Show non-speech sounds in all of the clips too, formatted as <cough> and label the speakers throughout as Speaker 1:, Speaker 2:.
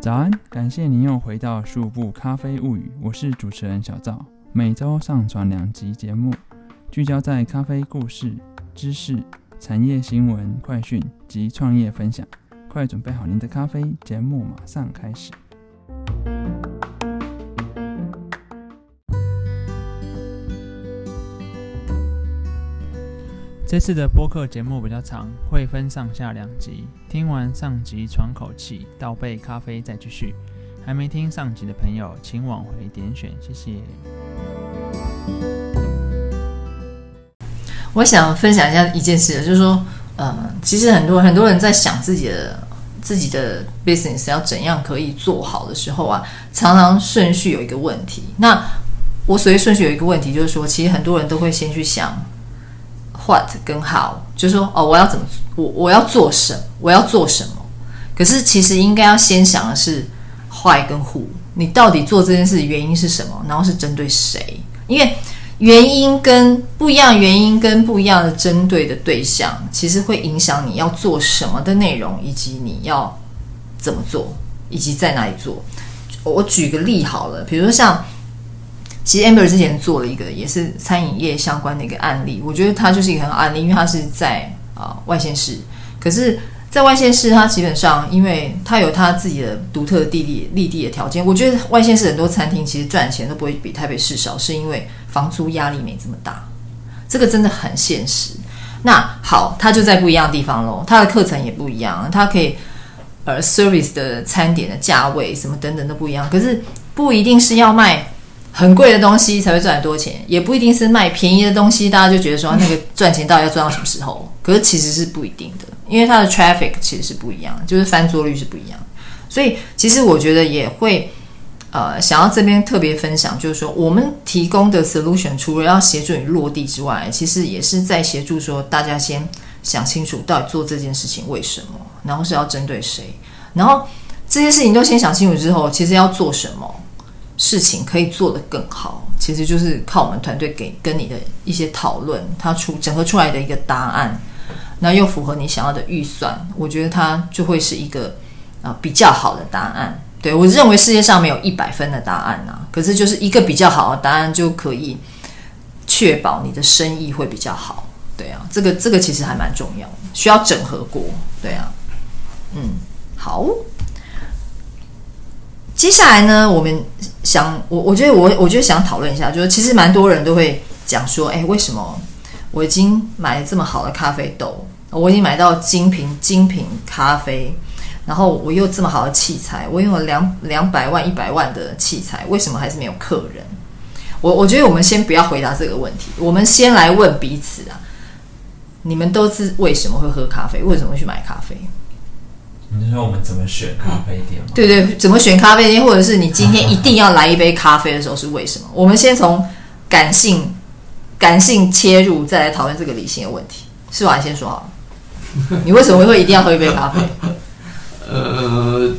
Speaker 1: 早安，感谢您又回到数部咖啡物语，我是主持人小赵，每周上传两集节目，聚焦在咖啡故事、知识、产业新闻、快讯及创业分享。快准备好您的咖啡，节目马上开始。这次的播客节目比较长，会分上下两集。听完上集喘口气，倒杯咖啡再继续。还没听上集的朋友，请往回点选，谢谢。
Speaker 2: 我想分享一下一件事，就是说，呃，其实很多很多人在想自己的自己的 business 要怎样可以做好的时候啊，常常顺序有一个问题。那我所谓顺序有一个问题，就是说，其实很多人都会先去想。What 跟 How，就是说哦，我要怎么我我要做什么我要做什么？可是其实应该要先想的是 Why 跟 Who，你到底做这件事原因是什么？然后是针对谁？因为原因跟不一样，原因跟不一样的针对的对象，其实会影响你要做什么的内容，以及你要怎么做，以及在哪里做。我举个例好了，比如说像。其实 Amber 之前做了一个也是餐饮业相关的一个案例，我觉得它就是一个很好案例，因为它是在啊外县市。可是，在外县市，它基本上因为它有它自己的独特的地理立地的条件，我觉得外县市很多餐厅其实赚钱都不会比台北市少，是因为房租压力没这么大。这个真的很现实。那好，它就在不一样的地方喽，它的课程也不一样，它可以呃 service 的餐点的价位什么等等都不一样，可是不一定是要卖。很贵的东西才会赚很多钱，也不一定是卖便宜的东西，大家就觉得说那个赚钱到底要赚到什么时候？可是其实是不一定的，因为它的 traffic 其实是不一样，就是翻桌率是不一样。所以其实我觉得也会呃想要这边特别分享，就是说我们提供的 solution 除了要协助你落地之外，其实也是在协助说大家先想清楚到底做这件事情为什么，然后是要针对谁，然后这些事情都先想清楚之后，其实要做什么。事情可以做得更好，其实就是靠我们团队给跟你的一些讨论，它出整合出来的一个答案，那又符合你想要的预算，我觉得它就会是一个啊比较好的答案。对我认为世界上没有一百分的答案呐，可是就是一个比较好的答案就可以确保你的生意会比较好。对啊，这个这个其实还蛮重要，需要整合过。对啊，嗯，好。接下来呢，我们想，我我觉得我我觉得想讨论一下，就是其实蛮多人都会讲说，哎，为什么我已经买了这么好的咖啡豆，我已经买到精品精品咖啡，然后我又这么好的器材，我用了两两百万一百万的器材，为什么还是没有客人？我我觉得我们先不要回答这个问题，我们先来问彼此啊，你们都是为什么会喝咖啡？为什么会去买咖啡？
Speaker 3: 你说我们怎么选咖啡店吗？
Speaker 2: 对对，怎么选咖啡店，或者是你今天一定要来一杯咖啡的时候是为什么？我们先从感性感性切入，再来讨论这个理性的问题。是吧？先说好了，你为什么会一定要喝一杯咖啡？<laughs>
Speaker 4: 呃，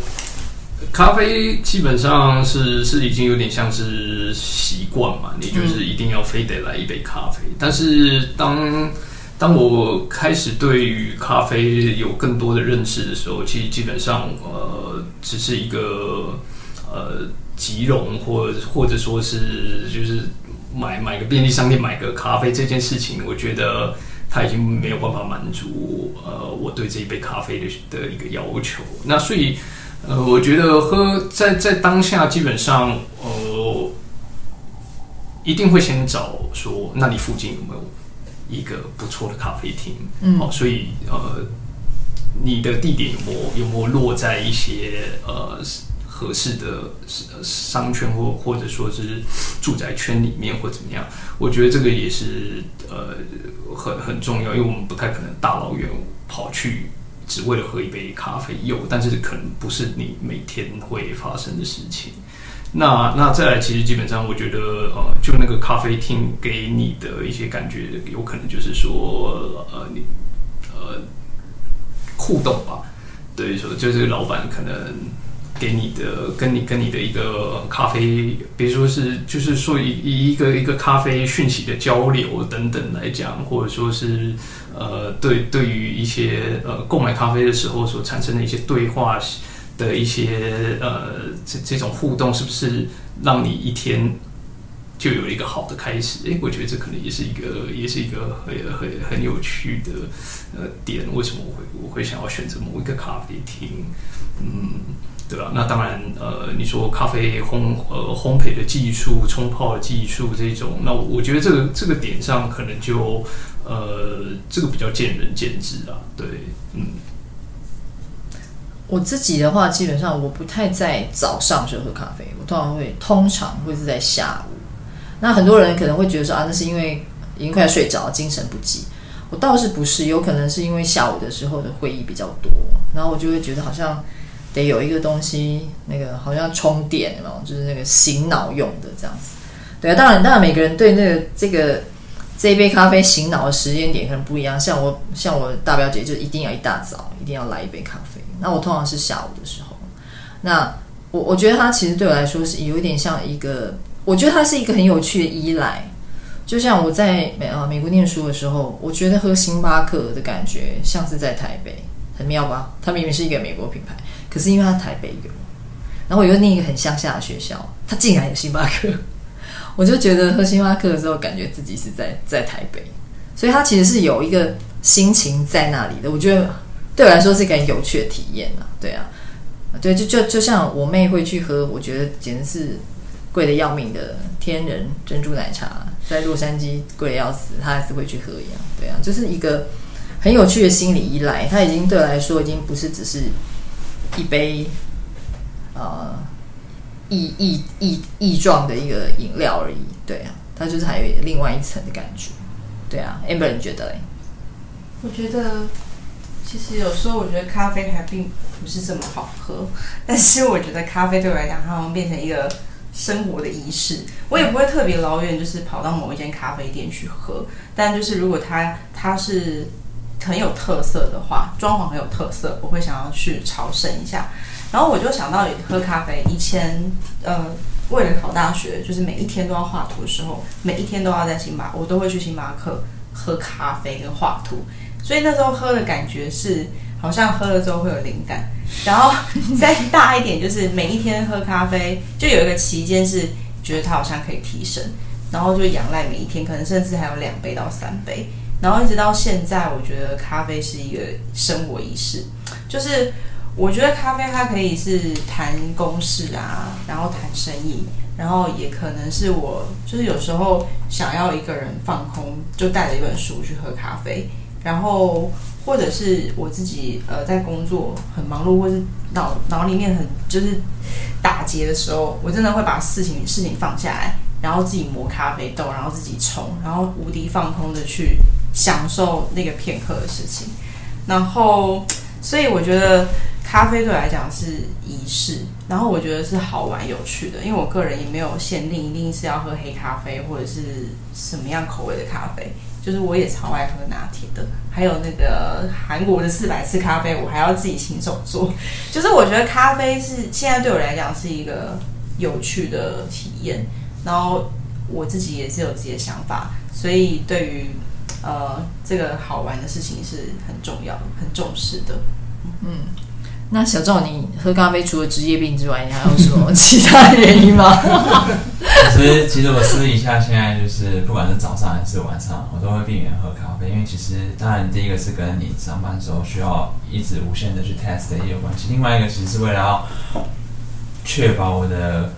Speaker 4: 咖啡基本上是是已经有点像是习惯嘛，你就是一定要非得来一杯咖啡。但是当当我开始对于咖啡有更多的认识的时候，其实基本上呃，只是一个呃，即溶或或者说是就是买买个便利商店买个咖啡这件事情，我觉得它已经没有办法满足呃我对这一杯咖啡的的一个要求。那所以呃，我觉得喝在在当下基本上呃，一定会先找说，那你附近有没有？一个不错的咖啡厅，嗯，好，所以呃，你的地点有没有没有落在一些呃合适的商圈或或者说是住宅圈里面或怎么样？我觉得这个也是呃很很重要，因为我们不太可能大老远跑去只为了喝一杯咖啡，有，但是可能不是你每天会发生的事情。那那再来，其实基本上，我觉得呃，就那个咖啡厅给你的一些感觉，有可能就是说，呃，你呃互动吧，对，说就是老板可能给你的，跟你跟你的一个咖啡，比如说是就是说以以一个一个咖啡讯息的交流等等来讲，或者说是呃，对对于一些呃购买咖啡的时候所产生的一些对话的一些呃这这种互动，是不是让你一天就有一个好的开始？诶，我觉得这可能也是一个也是一个很很很有趣的呃点。为什么我会我会想要选择某一个咖啡厅？嗯。对吧？那当然，呃，你说咖啡烘呃烘焙的技术、冲泡的技术这种，那我觉得这个这个点上可能就呃这个比较见仁见智啊。对，嗯。
Speaker 2: 我自己的话，基本上我不太在早上就喝咖啡，我通常会通常会是在下午。那很多人可能会觉得说啊，那是因为已经快要睡着，精神不济。我倒是不是，有可能是因为下午的时候的会议比较多，然后我就会觉得好像。得有一个东西，那个好像充电哦，就是那个醒脑用的这样子。对啊，当然，当然每个人对那个这个这一杯咖啡醒脑的时间点可能不一样。像我，像我大表姐就一定要一大早一定要来一杯咖啡。那我通常是下午的时候。那我我觉得它其实对我来说是有一点像一个，我觉得它是一个很有趣的依赖。就像我在美啊美国念书的时候，我觉得喝星巴克的感觉像是在台北，很妙吧？它明明是一个美国品牌。可是因为它台北有，然后我又念一个很乡下的学校，它竟然有星巴克，<laughs> 我就觉得喝星巴克的时候，感觉自己是在在台北，所以他其实是有一个心情在那里的。我觉得对我来说是一个很有趣的体验啊，对啊，对，就就就像我妹会去喝，我觉得简直是贵的要命的天人珍珠奶茶，在洛杉矶贵的要死，她还是会去喝一样，对啊，就是一个很有趣的心理依赖，它已经对我来说已经不是只是。一杯，呃，异异异异状的一个饮料而已，对啊，它就是还有另外一层的感觉，对啊，amber 你觉得嘞？
Speaker 5: 我觉得其实有时候我觉得咖啡还并不是这么好喝，但是我觉得咖啡对我来讲，它好像变成一个生活的仪式。我也不会特别老远，就是跑到某一间咖啡店去喝，但就是如果它它是。很有特色的话，装潢很有特色，我会想要去朝圣一下。然后我就想到喝咖啡，以前呃为了考大学，就是每一天都要画图的时候，每一天都要在星巴，我都会去星巴克喝咖啡跟画图。所以那时候喝的感觉是，好像喝了之后会有灵感。然后 <laughs> 再大一点，就是每一天喝咖啡，就有一个期间是觉得它好像可以提神，然后就仰赖每一天，可能甚至还有两杯到三杯。然后一直到现在，我觉得咖啡是一个生活仪式。就是我觉得咖啡它可以是谈公事啊，然后谈生意，然后也可能是我就是有时候想要一个人放空，就带着一本书去喝咖啡。然后或者是我自己呃在工作很忙碌，或是脑脑里面很就是打结的时候，我真的会把事情事情放下来，然后自己磨咖啡豆，然后自己冲，然后无敌放空的去。享受那个片刻的事情，然后，所以我觉得咖啡对我来讲是仪式，然后我觉得是好玩有趣的，因为我个人也没有限定一定是要喝黑咖啡或者是什么样口味的咖啡，就是我也超爱喝拿铁的，还有那个韩国的四百次咖啡，我还要自己亲手做，<laughs> 就是我觉得咖啡是现在对我来讲是一个有趣的体验，然后我自己也是有自己的想法，所以对于。呃，这个好玩的事情是很重要、很重视的。
Speaker 2: 嗯，那小赵，你喝咖啡除了职业病之外，你还有什么其他原因吗？<laughs>
Speaker 3: 其实，其实我私底下现在就是，不管是早上还是晚上，我都会避免喝咖啡，因为其实，当然第一个是跟你上班时候需要一直无限的去 test 的也有关系，另外一个其实是为了要确保我的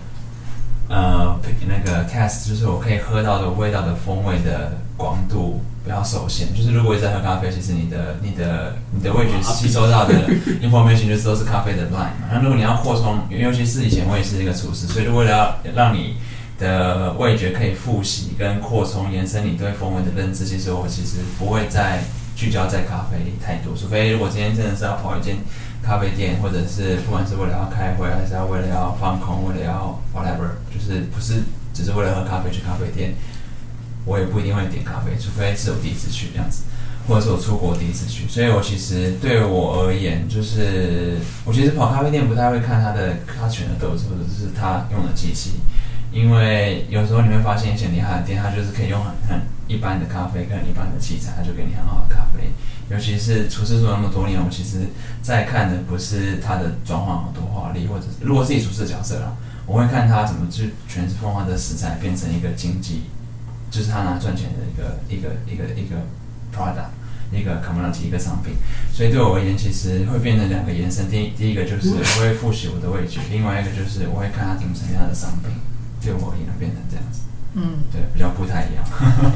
Speaker 3: 呃那个 test，就是我可以喝到的味道的风味的广度。不要受限，就是如果一直在喝咖啡，其实你的、你的、你的味觉吸收到的 <laughs> information 就是都是咖啡的 line 嘛。那如果你要扩充，尤其是以前我也是一个厨师，所以为了要让你的味觉可以复习跟扩充、延伸你对风味的认知，其实我其实不会再聚焦在咖啡太多。除非如果今天真的是要跑一间咖啡店，或者是不管是为了要开会，还是要为了要放空，为了要 whatever，就是不是只是为了喝咖啡去咖啡店。我也不一定会点咖啡，除非是我第一次去这样子，或者是我出国第一次去。所以我其实对我而言，就是我其实跑咖啡店不太会看他的他选的豆子或者是他用的机器，因为有时候你会发现一些厉害的店，它就是可以用很很一般的咖啡跟一般的器材，它就给你很好的咖啡。尤其是厨师做那么多年，我其实在看的不是它的装潢有多华丽，或者是如果是以厨师的角色啦，我会看他怎么去全是风化的食材变成一个经济，就是他拿赚钱的一个一个一个一个 product。一个 commodity 一个商品，所以对我而言，其实会变成两个延伸。第第一个就是我会复习我的味觉，另外一个就是我会看它怎么呈现他的商品，对我而言变成这样子。
Speaker 2: 嗯，
Speaker 3: 对，比较不太一样。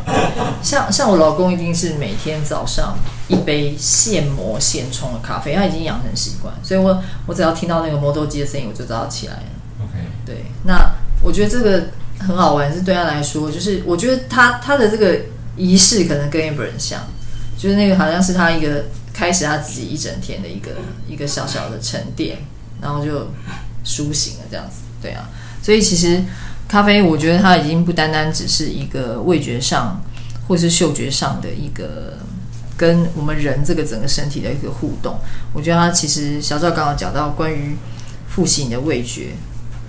Speaker 3: <laughs>
Speaker 2: 像像我老公一定是每天早上一杯现磨现冲的咖啡，他已经养成习惯，所以我我只要听到那个磨豆机的声音，我就知道起来了。
Speaker 3: OK，
Speaker 2: 对，那我觉得这个很好玩，是对他来说，就是我觉得他他的这个仪式可能跟 Amber 很像，就是那个好像是他一个开始他自己一整天的一个一个小小的沉淀，然后就苏醒了这样子，对啊，所以其实咖啡，我觉得它已经不单单只是一个味觉上或是嗅觉上的一个跟我们人这个整个身体的一个互动，我觉得它其实小赵刚刚讲到关于复习你的味觉。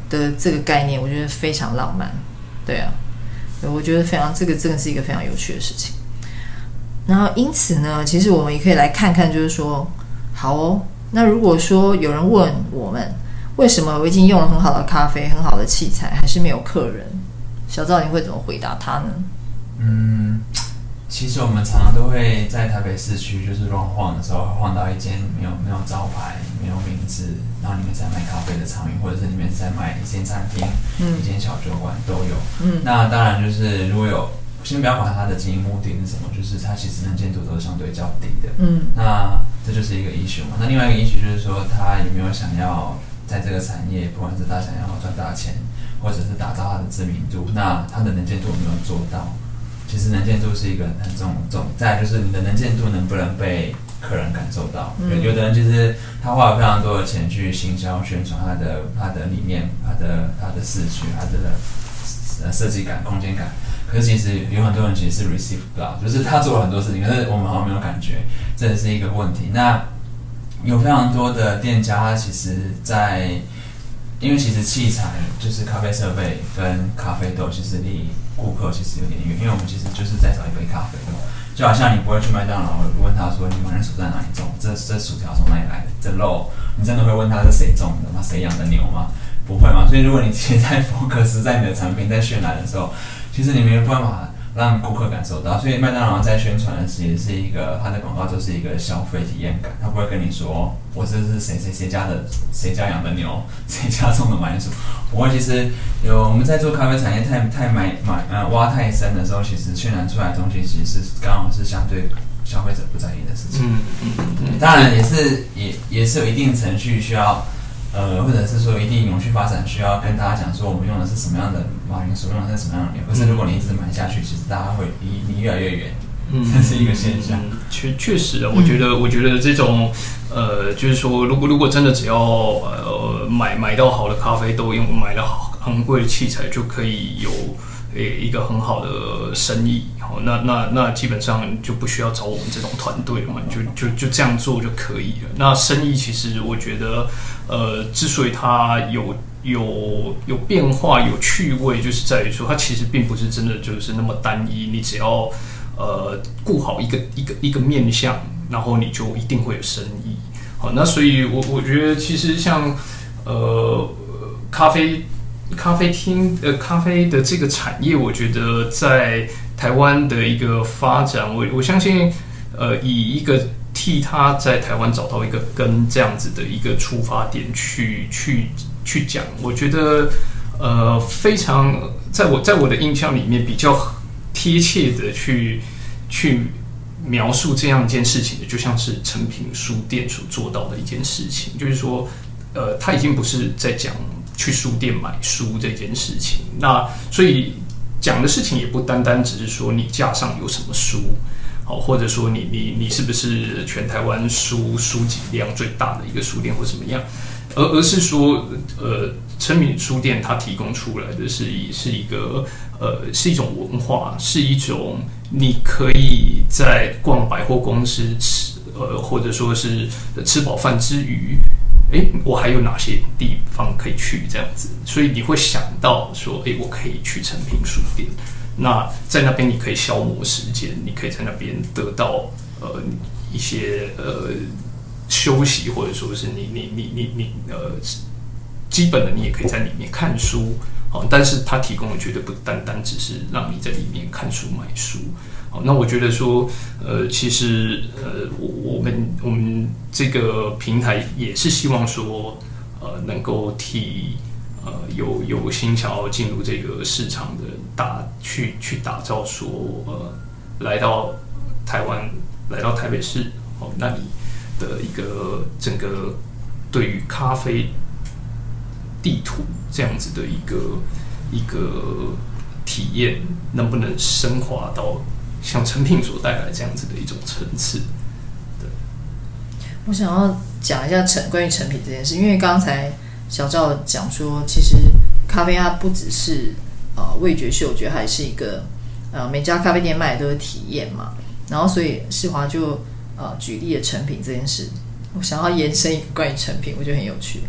Speaker 2: 的这个概念，我觉得非常浪漫，对啊，我觉得非常这个真的是一个非常有趣的事情。然后因此呢，其实我们也可以来看看，就是说，好哦，那如果说有人问我们，为什么我已经用了很好的咖啡、很好的器材，还是没有客人？小赵，你会怎么回答他呢？
Speaker 3: 嗯，其实我们常常都会在台北市区就是乱晃的时候，晃到一间没有没有招牌、没有名字，然后里面在卖咖啡的场域，或者是里面在卖一间餐厅、
Speaker 2: 嗯
Speaker 3: 一间小酒馆都有。
Speaker 2: 嗯
Speaker 3: 那当然就是如果有，先不要管它的经营目的是什么，就是它其实能见度都是相对较低的。
Speaker 2: 嗯
Speaker 3: 那这就是一个 issue 嘛。那另外一个 issue 就是说，他有没有想要在这个产业，不管是他想要赚大钱，或者是打造他的知名度，那他的能见度有没有做到？其实能见度是一个很重重，再就是你的能见度能不能被客人感受到？
Speaker 2: 嗯
Speaker 3: 有有的人就是他花了非常多的钱去行销宣传他的他的理念、他的他的视觉、他的呃设计感、空间感。可是其实有很多人其实是 receive 不到，就是他做了很多事情，可是我们好像没有感觉，这也是一个问题。那有非常多的店家，他其实在因为其实器材就是咖啡设备跟咖啡豆，其实离顾客其实有点远，因为我们其实就是在找一杯咖啡嘛。就好像你不会去麦当劳问他说你买的薯在哪里种，这这薯条从哪里来的，这肉你真的会问他是谁种的吗？谁养的牛吗？不会嘛。所以如果你现在 <laughs> focus 在你的产品在渲染的时候，其实你没有办法让顾客感受到。所以麦当劳在宣传的其实是一个它的广告就是一个消费体验感，他不会跟你说我这是谁谁谁家的谁家养的牛，<laughs> 谁家种的买薯。不过其实有我们在做咖啡产业太太埋埋呃挖太深的时候，其实渲染出来的东西其实是刚好是相对消费者不在意的事情。
Speaker 4: 嗯嗯嗯
Speaker 3: 当然也是也也是有一定程序需要，呃，或者是说一定永续发展需要跟大家讲说我们用的是什么样的马铃薯，用的是什么样的牛。可是如果你一直买下去，其实大家会离你越来越远，
Speaker 4: 嗯 <laughs>
Speaker 3: 这是一个现象。
Speaker 4: 嗯确确实啊，我觉得，我觉得这种，呃，就是说，如果如果真的只要呃买买到好的咖啡豆，用买了好昂贵的器材，就可以有呃一个很好的生意，好，那那那基本上就不需要找我们这种团队了嘛，就就就这样做就可以了。那生意其实我觉得，呃，之所以它有有有变化、有趣味，就是在于说，它其实并不是真的就是那么单一，你只要呃顾好一个一个一个面向，然后你就一定会有生意。好，那所以我我觉得其实像呃咖啡咖啡厅呃咖啡的这个产业，我觉得在台湾的一个发展，我我相信呃以一个替他在台湾找到一个跟这样子的一个出发点去去去讲，我觉得呃非常在我在我的印象里面比较贴切的去去描述这样一件事情的，就像是成品书店所做到的一件事情，就是说，呃，他已经不是在讲去书店买书这件事情，那所以讲的事情也不单单只是说你架上有什么书。好，或者说你你你是不是全台湾书书籍量最大的一个书店或怎么样？而而是说，呃，成品书店它提供出来的是一是一个呃是一种文化，是一种你可以在逛百货公司吃呃或者说是吃饱饭之余，诶，我还有哪些地方可以去这样子，所以你会想到说，诶，我可以去成品书店。那在那边你可以消磨时间，你可以在那边得到呃一些呃休息，或者说是你你你你你呃基本的你也可以在里面看书。好，但是它提供的绝对不单单只是让你在里面看书买书。好，那我觉得说，呃，其实呃，我我们我们这个平台也是希望说，呃，能够替呃有有心想要进入这个市场的打去去打造说，呃，来到台湾，来到台北市，哦，那里的一个整个对于咖啡地图这样子的一个一个体验，能不能升华到像成品所带来这样子的一种层次？
Speaker 2: 我想要讲一下成关于成品这件事，因为刚才小赵讲说，其实咖啡它不只是呃味觉、嗅觉，还是一个呃每家咖啡店卖的都是体验嘛。然后所以世华就呃举例了成品这件事，我想要延伸一个关于成品，我觉得很有趣。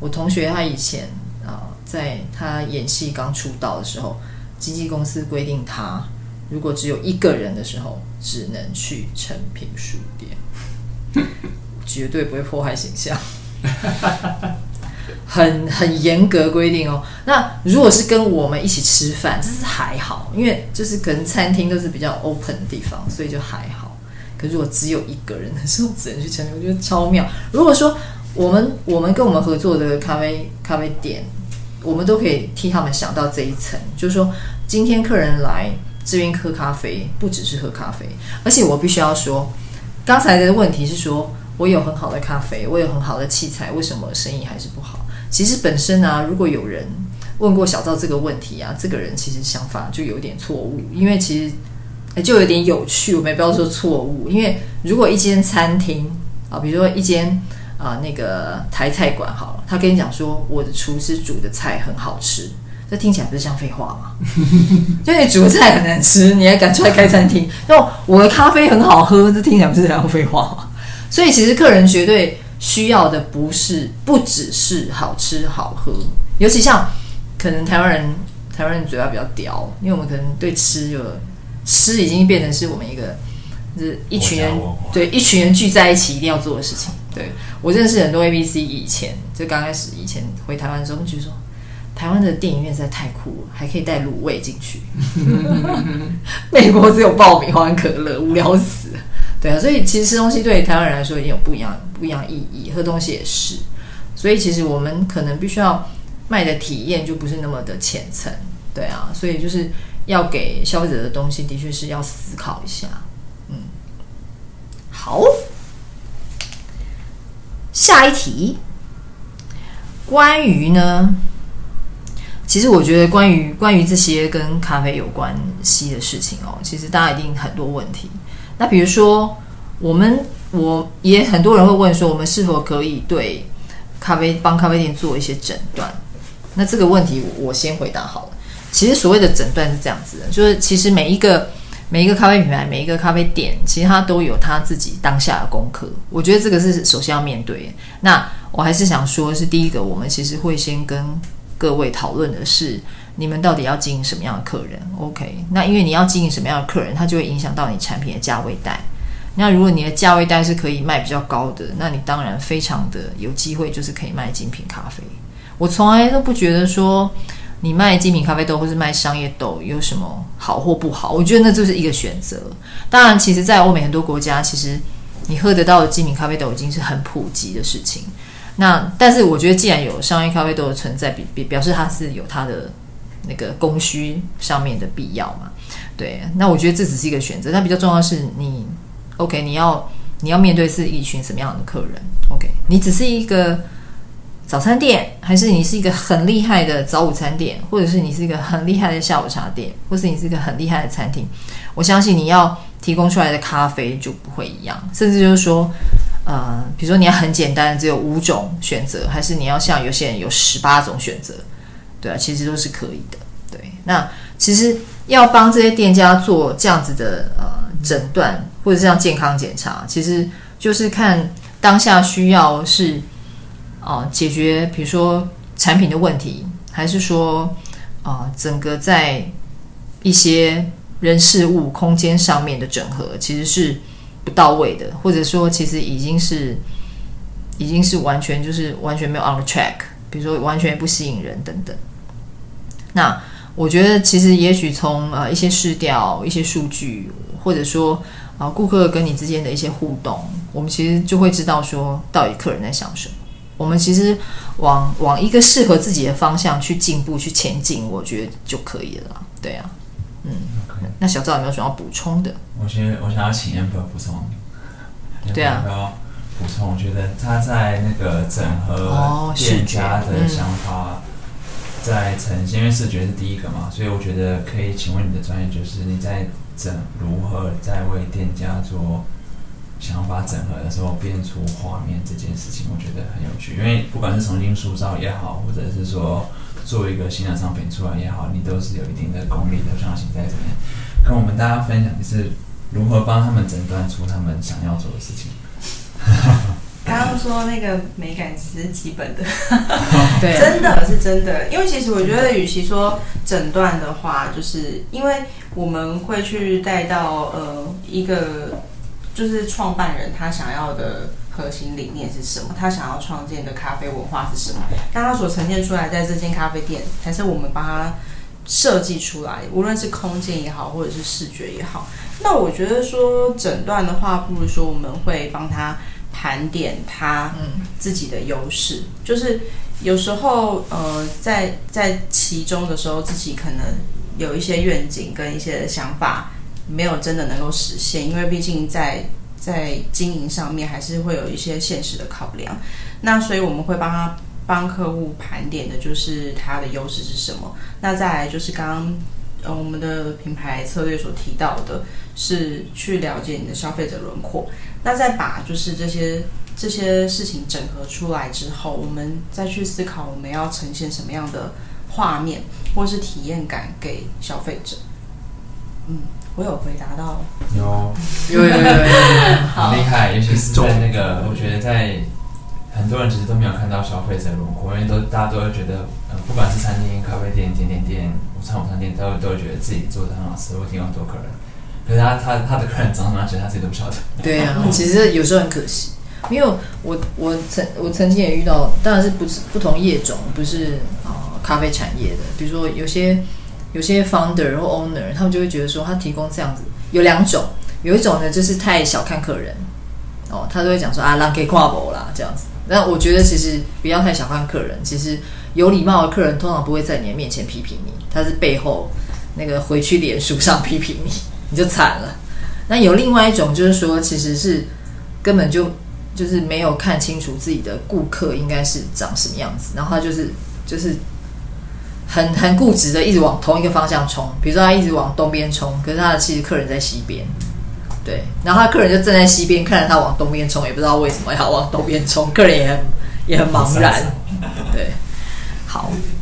Speaker 2: 我同学他以前啊、在他演戏刚出道的时候，经纪公司规定他如果只有一个人的时候，只能去成品书店。绝对不会破坏形象，很很严格规定哦。那如果是跟我们一起吃饭，这是还好，因为就是可能餐厅都是比较 open 的地方，所以就还好。可如果只有一个人的时候，只能去成品，我觉得超妙。如果说我们我们跟我们合作的咖啡咖啡店，我们都可以替他们想到这一层，就是说今天客人来这边喝咖啡，不只是喝咖啡，而且我必须要说，刚才的问题是说。我有很好的咖啡，我有很好的器材，为什么生意还是不好？其实本身呢、如果有人问过小赵这个问题啊，这个人其实想法就有点错误，因为其实哎就有点有趣，我们也不要说错误，因为如果一间餐厅啊，比如说一间啊那个台菜馆好了，他跟你讲说我的厨师煮的菜很好吃，这听起来不是像废话吗？<laughs> 就你煮的菜很难吃，你还敢出来开餐厅？然后我的咖啡很好喝，这听起来不是像废话吗？所以其实客人绝对需要的不是不只是好吃好喝，尤其像可能台湾人台湾人嘴巴比较刁，因为我们可能对吃有吃已经变成是我们一个就是一群人对一群人聚在一起一定要做的事情。对我认识很多 A B C 以前就刚开始以前回台湾的时候，就说台湾的电影院实在太酷了，还可以带卤味进去。<laughs> 美国只有爆米花、可乐，无聊死了。对啊，所以其实吃东西对台湾人来说已经有不一样不一样意义，喝东西也是。所以其实我们可能必须要卖的体验就不是那么的浅层，对啊，所以就是要给消费者的东西，的确是要思考一下。嗯，好，下一题，关于呢，其实我觉得关于关于这些跟咖啡有关系的事情哦，其实大家一定很多问题。那比如说，我们我也很多人会问说，我们是否可以对咖啡帮咖啡店做一些诊断？那这个问题我我先回答好了。其实所谓的诊断是这样子的，就是其实每一个每一个咖啡品牌、每一个咖啡店，其实它都有它自己当下的功课。我觉得这个是首先要面对。那我还是想说，是第一个，我们其实会先跟各位讨论的是，你们到底要经营什么样的客人？OK，那因为你要经营什么样的客人，它就会影响到你产品的价位带。那如果你的价位带是可以卖比较高的，那你当然非常的有机会，就是可以卖精品咖啡。我从来都不觉得说你卖精品咖啡豆或是卖商业豆有什么好或不好，我觉得那就是一个选择。当然，其实，在欧美很多国家，其实你喝得到的精品咖啡豆已经是很普及的事情。那但是我觉得，既然有商业咖啡豆的存在，比比表示它是有它的那个供需上面的必要嘛。对，那我觉得这只是一个选择。那比较重要的是你，OK，你要你要面对是一群什么样的客人？OK，你只是一个早餐店，还是你是一个很厉害的早午餐店，或者是你是一个很厉害的下午茶店，或是你是一个很厉害的餐厅？我相信你要提供出来的咖啡就不会一样，甚至就是说，呃，比如说你要很简单，只有五种选择，还是你要像有些人有十八种选择？对啊，其实都是可以的。对，那其实要帮这些店家做这样子的呃诊断，或者是像健康检查，其实就是看当下需要是哦解决，比如说产品的问题，还是说啊、整个在一些人事物空间上面的整合其实是不到位的，或者说其实已经是已经是完全就是完全没有 on the track，比如说完全不吸引人等等。那我觉得其实也许从呃一些试调、一些数据，或者说啊、顾客跟你之间的一些互动，我们其实就会知道说到底客人在想什么。我们其实往往一个适合自己的方向去进步、去前进，我觉得就可以了啦。对啊，嗯，那小赵有没有什么要补充的？
Speaker 3: 我觉得我想要请 Amber 补充。
Speaker 2: 对啊
Speaker 3: 补充，我觉得他在那个整
Speaker 2: 哦
Speaker 3: 合店家的
Speaker 2: 嗯
Speaker 3: 想法，在呈现，因为视觉是第一个嘛，所以我觉得可以请问你的专业，就是你在整如何在为店家做想法整合的时候变出画面这件事情，我觉得很有趣。因为不管是重新塑造也好，或者是说做一个新的商品出来也好，你都是有一定的功力的。我想请在这边跟我们大家分享，你是如何帮他们诊断出他们想要做的事情。
Speaker 5: 刚刚说那个美感只是基本的，<laughs>
Speaker 2: 对啊，
Speaker 5: 真的是真的，因为其实我觉得，与其说诊断的话，就是因为我们会去带到呃一个就是创办人他想要的核心理念是什么，他想要创建的咖啡文化是什么，那他所呈现出来在这间咖啡店，才是我们帮他设计出来，无论是空间也好，或者是视觉也好。那我觉得说诊断的话，不如说我们会帮他盘点他自己的优势，就是有时候呃，在在其中的时候，自己可能有一些愿景跟一些想法没有真的能够实现，因为毕竟在在经营上面还是会有一些现实的考量。那所以我们会帮他帮客户盘点的就是他的优势是什么。那再来就是刚刚呃我们的品牌策略所提到的，是去了解你的消费者轮廓。那再把就是这些这些事情整合出来之后，我们再去思考我们要呈现什么样的画面或是体验感给消费者。嗯，我有回答到。
Speaker 3: 有
Speaker 2: 有有有有有，
Speaker 3: 很厉害，尤其是在那个，我觉得在很多人其实都没有看到消费者轮廓，因为都大家都会觉得，呃，不管是餐厅、咖啡店、甜点店、午餐午餐店，都都会觉得自己做的很好吃，会提供很多客人。可是他他他的客人长什么样，其实他自己都不晓得。
Speaker 2: 对啊，其实有时候很可惜，因为我我曾我曾经也遇到，当然是不是不同业种，不是啊、咖啡产业的，比如说有些有些 founder 或 owner，他们就会觉得说他提供这样子有两种，有一种呢就是太小看客人，哦，他都会讲说啊，让给跨博啦这样子。那我觉得其实不要太小看客人，其实有礼貌的客人通常不会在你的面前批评你，他是背后那个回去脸书上批评你，你就惨了。那有另外一种就是说，其实是根本就就是没有看清楚自己的顾客应该是长什么样子，然后他就是就是很很固执的一直往同一个方向冲，比如说他一直往东边冲，可是他的其实客人在西边，对，然后他客人就站在西边看着他往东边冲，也不知道为什么要往东边冲，客人也很也很茫然，对，好。<laughs>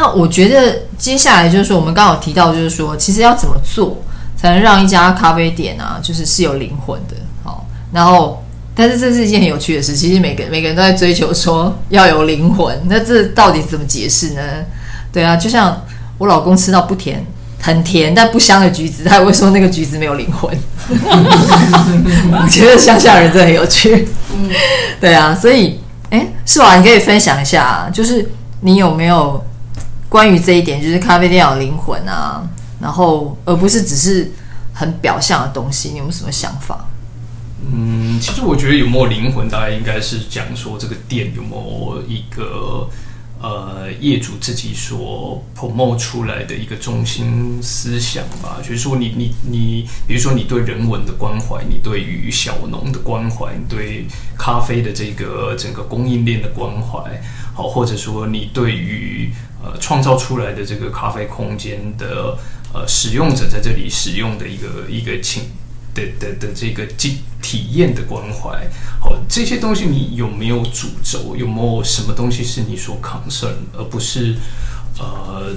Speaker 2: 那我觉得接下来就是说，我们刚好提到，就是说，其实要怎么做才能让一家咖啡店啊，就是是有灵魂的，好。然后，但是这是一件很有趣的事，其实每个每个人都在追求说要有灵魂，那这到底怎么解释呢？对啊，就像我老公吃到不甜、很甜但不香的橘子，他也会说那个橘子没有灵魂。我觉得乡下人真的很有趣。嗯，对啊，所以，哎，是吧？你可以分享一下，就是你有没有关于这一点，就是咖啡店有灵魂啊，然后而不是只是很表象的东西，你有没有什么想法？
Speaker 4: 嗯，其实我觉得有没有灵魂，大概应该是讲说这个店有没有一个呃业主自己所 promote 出来的一个中心思想吧。就是说你你你，比如说你对人文的关怀，你对于小农的关怀，你对咖啡的这个整个供应链的关怀，好，或者说你对于呃创造出来的这个咖啡空间的呃使用者在这里使用的一个一个情。的的的这个体体验的关怀，好，这些东西你有没有主轴？有没有什么东西是你所扛承而不是呃，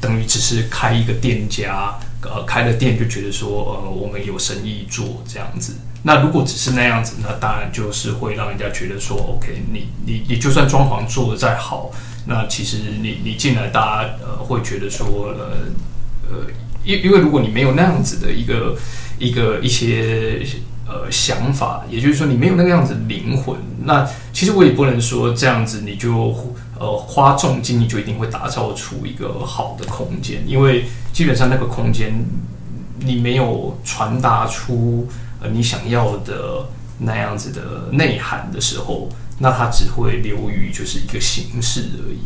Speaker 4: 等于只是开一个店家，呃，开了店就觉得说，呃，我们有生意做这样子。那如果只是那样子，那当然就是会让人家觉得说，OK，你你你就算装潢做的再好，那其实你你进来，大家呃会觉得说，呃呃，因因为如果你没有那样子的一个一个一些呃想法，也就是说你没有那个样子灵魂，那其实我也不能说这样子你就呃花重金你就一定会打造出一个好的空间，因为基本上那个空间你没有传达出呃你想要的那样子的内涵的时候，那它只会流于就是一个形式而已。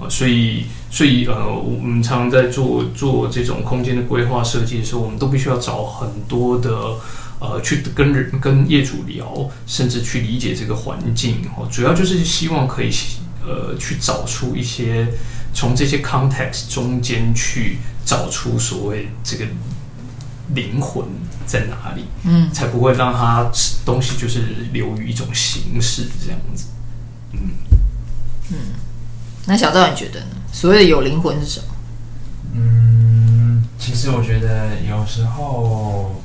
Speaker 4: 啊，所以，所以，呃，我们常常在做做这种空间的规划设计的时候，我们都必须要找很多的，呃，去跟人、跟业主聊，甚至去理解这个环境。哦，主要就是希望可以，呃，去找出一些从这些 context 中间去找出所谓这个灵魂在哪里，
Speaker 2: 嗯，
Speaker 4: 才不会让它东西就是流于一种形式这样子。
Speaker 2: 那小赵你觉得呢？所谓的有灵魂是什么？
Speaker 3: 嗯，其实我觉得有时候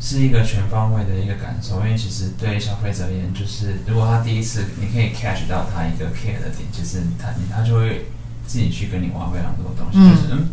Speaker 3: 是一个全方位的一个感受，因为其实对消费者而言，就是如果他第一次你可以 catch 到他一个 care 的点，就是他他就会自己去跟你挖非常多东西，
Speaker 2: 嗯
Speaker 3: 就是嗯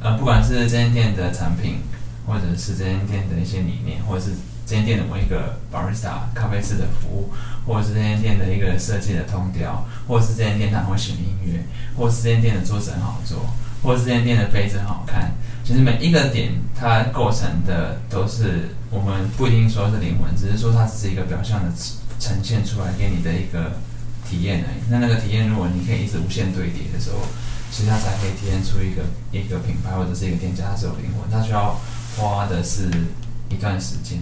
Speaker 3: 呃，不管是这间店的产品，或者是这间店的一些理念，或者是这间店的某一个 barista 咖啡师的服务，或者是这间店的一个设计的通调，或者是这间店它很会选音乐，或者是这间店的桌子很好坐，或者是这间店的杯子很好看。其实每一个点它构成的都是我们不一定说是灵魂，只是说它只是一个表象的呈现出来给你的一个体验而已。那那个体验，如果你可以一直无限堆叠的时候，其实它才可以体现出一个一个品牌或者是一个店家它是有灵魂，它需要花的是一段时间，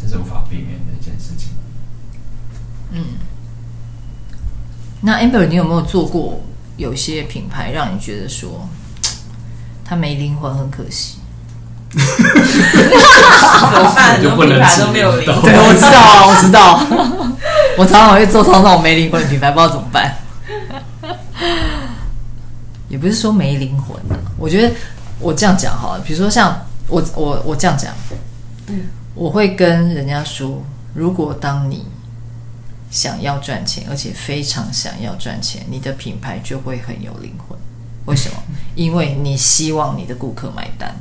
Speaker 3: 这是无法避免的一件事情。
Speaker 2: 嗯那 Amber，你有没有做过有些品牌让你觉得说 <tsk> 他没灵魂，很可惜？
Speaker 5: 怎么办？很 <laughs>
Speaker 4: 就不能
Speaker 5: 多品牌都没有灵
Speaker 4: 魂
Speaker 2: 对，我知道啊，我知道。我常常会做到那种没灵魂的品牌，不知道怎么办。也不是说没灵魂的，我觉得我这样讲好了。比如说像我我我这样讲，我会跟人家说，如果当你想要赚钱，而且非常想要赚钱，你的品牌就会很有灵魂。为什么？因为你希望你的顾客买单。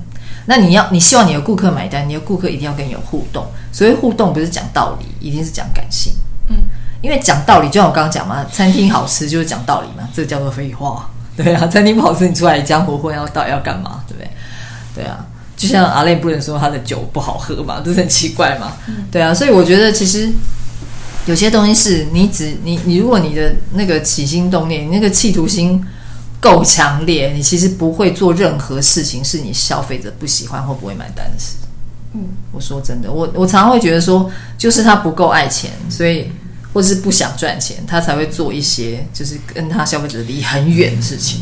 Speaker 2: 那你要你希望你的顾客买单，你的顾客一定要跟你有互动。所谓互动不是讲道理，一定是讲感性。
Speaker 5: 嗯，
Speaker 2: 因为讲道理，就像我刚刚讲嘛，餐厅好吃就是讲道理嘛，这叫做废话。对啊，餐厅不好吃，你出来江湖混要到底要干嘛？对不对？对啊，就像阿累不能说他的酒不好喝嘛，这是很奇怪嘛。对啊，所以我觉得其实有些东西是你只你你如果你的那个起心动念，你那个企图心够强烈，你其实不会做任何事情是你消费者不喜欢或不会买单的事。
Speaker 5: 嗯，
Speaker 2: 我说真的，我我常常会觉得说，就是他不够爱钱，所以或是不想赚钱，他才会做一些就是跟他消费者离很远的事情。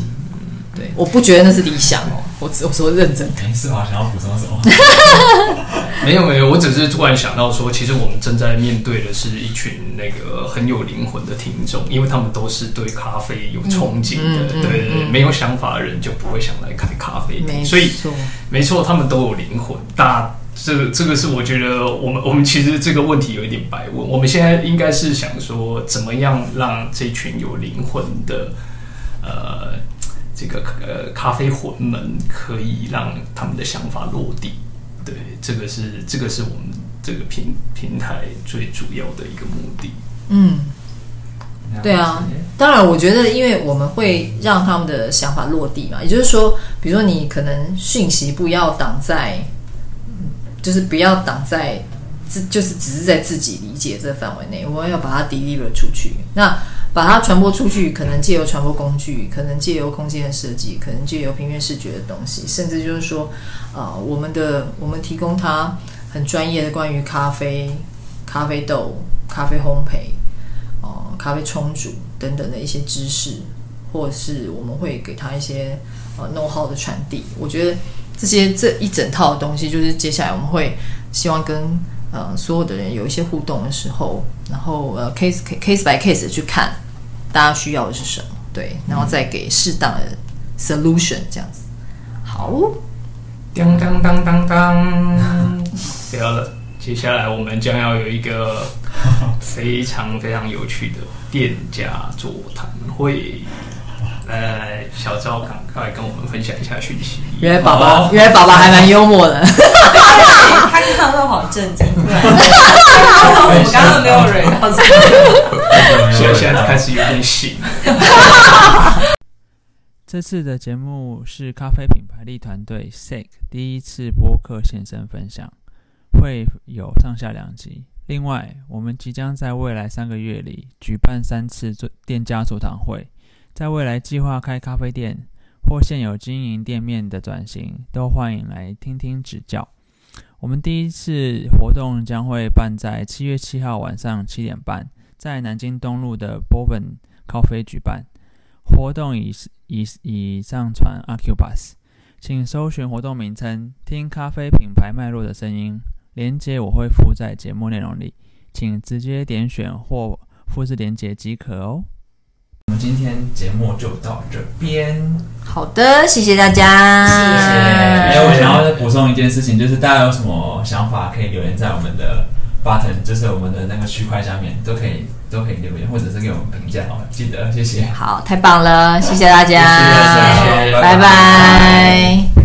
Speaker 2: 对，我不觉得那是理想哦，我只我说认真的。
Speaker 3: 没事吧？想要补充什么？<laughs>
Speaker 4: 没有没有，我只是突然想到说，其实我们正在面对的是一群那个很有灵魂的听众，因为他们都是对咖啡有憧憬的，
Speaker 2: 嗯嗯
Speaker 4: 对对对，
Speaker 2: 嗯
Speaker 4: 没有想法的人就不会想来开咖啡
Speaker 2: 没
Speaker 4: 店，所以
Speaker 2: 错，
Speaker 4: 没错，他们都有灵魂。大这个这个是我觉得我们我们其实这个问题有一点白问，我们现在应该是想说，怎么样让这群有灵魂的呃这个呃咖啡魂们可以让他们的想法落地。对，这个是这个是我们这个平平台最主要的一个目的。
Speaker 2: 嗯，对啊，当然，我觉得，因为我们会让他们的想法落地嘛，也就是说，比如说你可能讯息不要挡在，嗯就是不要挡在自，就是只是在自己理解这范围内，我们要把它 deliver 出去。那把它传播出去，可能借由传播工具，可能借由空间的设计，可能借由平面视觉的东西，甚至就是说，呃，我们的我们提供它很专业的关于咖啡、咖啡豆、咖啡烘焙。哦，咖啡冲煮等等的一些知识，或是我们会给他一些呃 know how 的传递。我觉得这些这一整套的东西，就是接下来我们会希望跟呃所有的人有一些互动的时候，然后呃 case case by case 去看大家需要的是什么，对，然后再给适当的 solution 这样子。好，
Speaker 4: 当当当当当，不要了。接下来我们将要有一个 <laughs> 非常非常有趣的店家座谈会。来来来，小赵赶快跟我们分享一下讯息。
Speaker 2: 原来宝宝，原来宝宝还蛮幽默的。
Speaker 5: 他看到都好震惊，对，我们刚刚没有人告诉我。
Speaker 4: 现在 <laughs> 现在开始有点醒。
Speaker 3: 这次的节目是咖啡品牌力团队 SAK 第一次播客现身分享，会有上下两集。另外，我们即将在未来三个月里举办三次座店家座谈会。在未来计划开咖啡店或现有经营店面的转型，都欢迎来听听指教。我们第一次活动将会办在七月七号晚上七点半，在南京东路的 Boven 咖啡举办。活动已已已上传阿 Q Bus，请搜寻活动名称“听咖啡品牌脉络的声音”，连接我会附在节目内容里，请直接点选或复制连接即可哦。
Speaker 6: 今天节目就到这边，
Speaker 2: 好的，谢谢大家。
Speaker 6: 谢谢哎，我想要补充一件事情，就是大家有什么想法可以留言在我们的 button，就是我们的那个区块下面都可以都可以留言，或者是给我们评价，好吗？记得，谢谢。
Speaker 2: 好，太棒了，谢谢大家，
Speaker 6: 谢谢大家
Speaker 2: 拜拜。